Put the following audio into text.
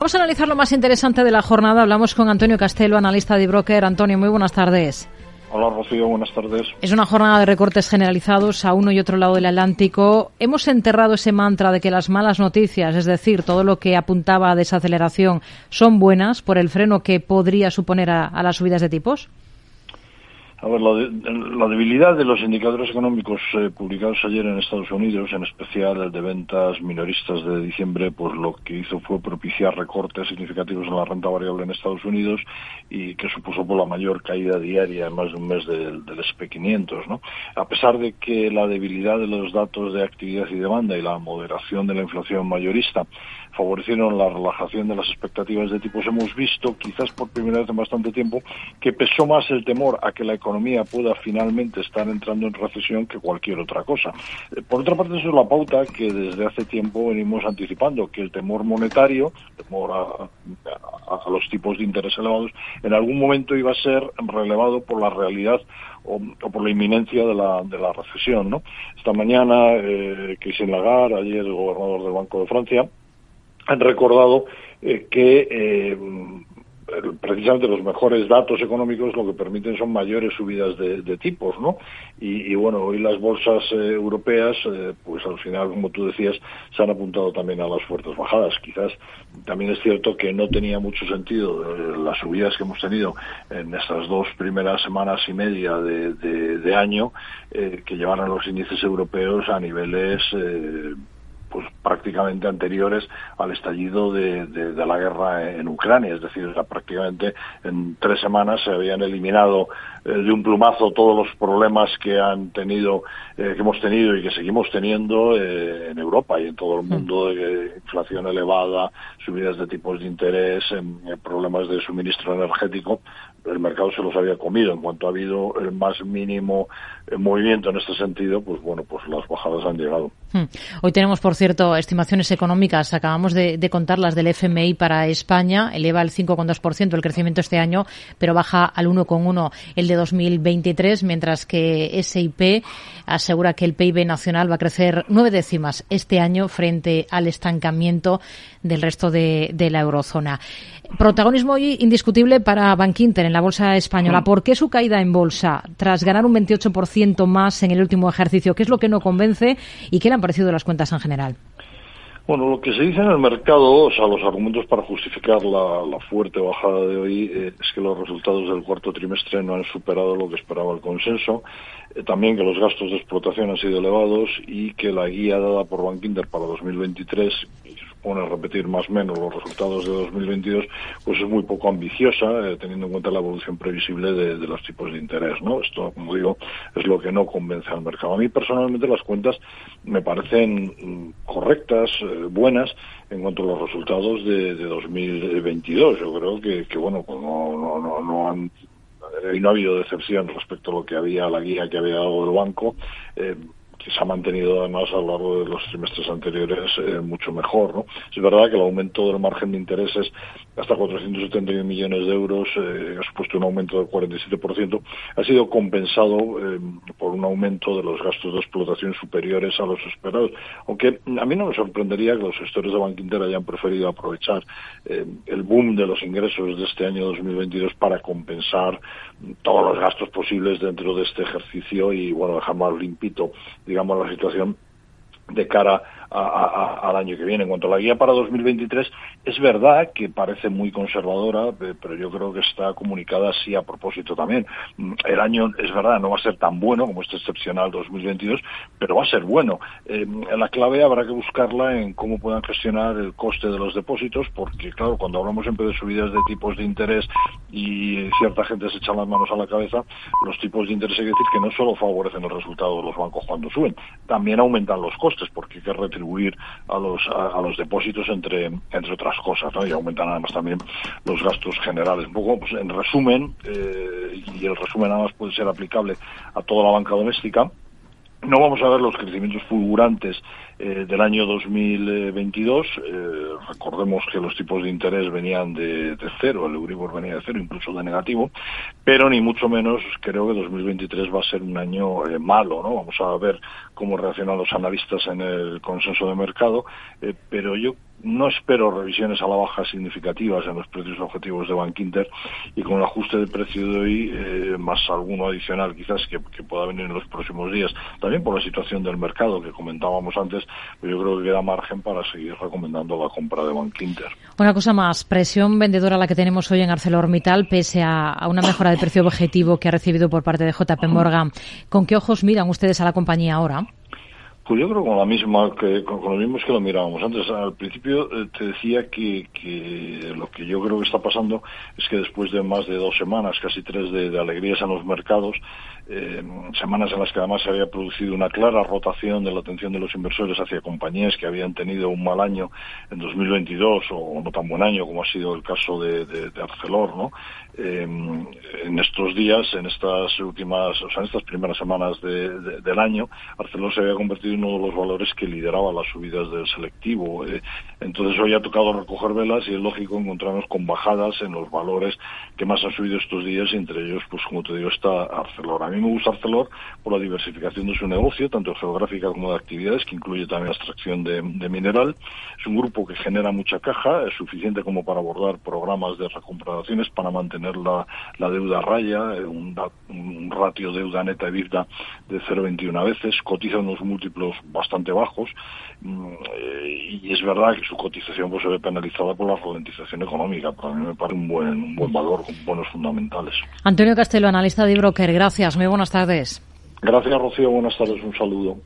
Vamos a analizar lo más interesante de la jornada. Hablamos con Antonio Castelo, analista de broker. Antonio, muy buenas tardes. Hola Rocío, buenas tardes. Es una jornada de recortes generalizados a uno y otro lado del Atlántico. Hemos enterrado ese mantra de que las malas noticias, es decir, todo lo que apuntaba a desaceleración, son buenas por el freno que podría suponer a, a las subidas de tipos. A ver, la, de, la, debilidad de los indicadores económicos eh, publicados ayer en Estados Unidos, en especial el de ventas minoristas de diciembre, pues lo que hizo fue propiciar recortes significativos en la renta variable en Estados Unidos y que supuso por la mayor caída diaria en más de un mes del, del SP500. ¿no? A pesar de que la debilidad de los datos de actividad y demanda y la moderación de la inflación mayorista favorecieron la relajación de las expectativas de tipos, hemos visto, quizás por primera vez en bastante tiempo, que pesó más el temor a que la economía pueda finalmente estar entrando en recesión que cualquier otra cosa. Por otra parte, eso es la pauta que desde hace tiempo venimos anticipando, que el temor monetario, temor a, a, los tipos de interés elevados, en algún momento iba a ser relevado por la realidad o, o, por la inminencia de la, de la recesión. ¿no? Esta mañana, eh, Christine Lagarde, ayer el gobernador del Banco de Francia, han recordado eh, que eh, precisamente los mejores datos económicos lo que permiten son mayores subidas de, tipos, ¿no? Y, bueno, hoy las bolsas eh, europeas, eh, pues al final, como tú decías, se han apuntado también a las fuertes bajadas. Quizás también es cierto que no tenía mucho sentido eh, las subidas que hemos tenido en estas dos primeras semanas y media de, de, de año, que llevaron los índices europeos a niveles pues prácticamente anteriores al estallido de, de, de, la guerra en Ucrania, es decir, prácticamente en tres semanas se habían eliminado eh, de un plumazo todos los problemas que han tenido, eh, que hemos tenido y que seguimos teniendo eh, en Europa y en todo el mundo, de inflación elevada, subidas de tipos de interés, problemas de suministro energético, el mercado se los había comido. En cuanto ha habido el más mínimo movimiento en este sentido, pues bueno, pues las bajadas han llegado. Hoy tenemos, por cierto, estimaciones económicas. Acabamos de, de contarlas del FMI para España. Eleva el 5,2% el crecimiento este año, pero baja al 1,1% el de 2023, mientras que SIP asegura que el PIB nacional va a crecer nueve décimas este año frente al estancamiento del resto de la eurozona. Protagonismo hoy indiscutible para Bankinter en la bolsa española. ¿Por qué su caída en bolsa tras ganar un 28% más en el último ejercicio? ¿Qué es lo que no convence y qué le han parecido las cuentas en general? Bueno, lo que se dice en el mercado, o sea, los argumentos para justificar la, la fuerte bajada de hoy eh, es que los resultados del cuarto trimestre no han superado lo que esperaba el consenso, eh, también que los gastos de explotación han sido elevados y que la guía dada por Bankinter para 2023 supone repetir más o menos los resultados de 2022, pues es muy poco ambiciosa, eh, teniendo en cuenta la evolución previsible de, los tipos de interés, ¿no? Esto, como digo, es lo que no convence al mercado. A mí personalmente las cuentas me parecen correctas, eh, buenas, en cuanto a los resultados de, de 2022. Yo creo que, que bueno, pues no, no, no, no han y no ha habido decepción respecto a lo que había, la guía que había dado el banco. Eh, que se ha mantenido además a lo largo de los trimestres anteriores eh, mucho mejor. ¿no? Es verdad que el aumento del margen de intereses hasta 471 millones de euros eh, ha supuesto un aumento del 47%, ha sido compensado eh, por un aumento de los gastos de explotación superiores a los esperados. Aunque a mí no me sorprendería que los gestores de Banco Inter hayan preferido aprovechar eh, el boom de los ingresos de este año 2022 para compensar todos los gastos posibles dentro de este ejercicio y bueno dejar más limpito digamos la situación de cara a, al año que viene. En cuanto a la guía para 2023, es verdad que parece muy conservadora, pero yo creo que está comunicada así a propósito también. El año, es verdad, no va a ser tan bueno como este excepcional 2022, pero va a ser bueno. Eh, la clave habrá que buscarla en cómo puedan gestionar el coste de los depósitos, porque claro, cuando hablamos siempre de subidas de tipos de interés y cierta gente se echa las manos a la cabeza, los tipos de interés hay que decir que no solo favorecen el resultado de los bancos cuando suben, también aumentan los costes, porque hay que retribuir a los, a, los depósitos entre, entre otras cosas. Y aumentan además también los gastos generales. Un poco, pues en resumen, eh, y el resumen además puede ser aplicable a toda la banca doméstica, no vamos a ver los crecimientos fulgurantes eh, del año 2022. Eh, recordemos que los tipos de interés venían de, cero, el Euribor venía de cero, incluso de negativo, pero ni mucho menos creo que 2023 va a ser un año eh, malo, ¿no? Vamos a ver cómo reaccionan los analistas en el consenso de mercado, pero yo no espero revisiones a la baja significativas en los precios objetivos de Bank Inter y con el ajuste de precio de hoy, eh, más alguno adicional quizás que, pueda venir en los próximos días, también por la situación del mercado que comentábamos antes, pues yo creo que queda margen para seguir recomendando la compra de Bank Inter. Una cosa más, presión vendedora la que tenemos hoy en ArcelorMittal, pese a, una mejora del precio objetivo que ha recibido por parte de JP Morgan. ¿Con qué ojos miran ustedes a la compañía ahora? Pues yo creo con la misma, que, con, los mismos que lo mirábamos antes. Al principio eh, te decía que, que, lo que yo creo que está pasando es que después de más de dos semanas, casi tres de, alegrías en los mercados, eh, semanas en las que además se había producido una clara rotación de la atención de los inversores hacia compañías que habían tenido un mal año en 2022 o no tan buen año como ha sido el caso de, Arcelor, ¿no? En estos días, en estas últimas, o sea, en estas primeras semanas del año, Arcelor se había convertido en uno de los valores que lideraba las subidas del selectivo. Eh, entonces hoy ha tocado recoger velas y es lógico encontrarnos con bajadas en los valores que más han subido estos días entre ellos, pues como te digo, está Arcelor. Me gusta Arcelor por la diversificación de su negocio, tanto geográfica como de actividades, que incluye también la extracción de, mineral. Es un grupo que genera mucha caja, es suficiente como para abordar programas de recuperaciones para mantener la, la deuda raya, eh, un, ratio deuda neta EBITDA de 0,21 veces, cotiza unos múltiplos bastante bajos mm, eh, y es verdad que su cotización pues, se ve penalizada por la ralentización económica, pero a mí me parece un buen, un buen valor con buenos fundamentales. Antonio Castelo, analista de Broker, gracias, muy buenas tardes. Gracias, Rocío, buenas tardes, un saludo.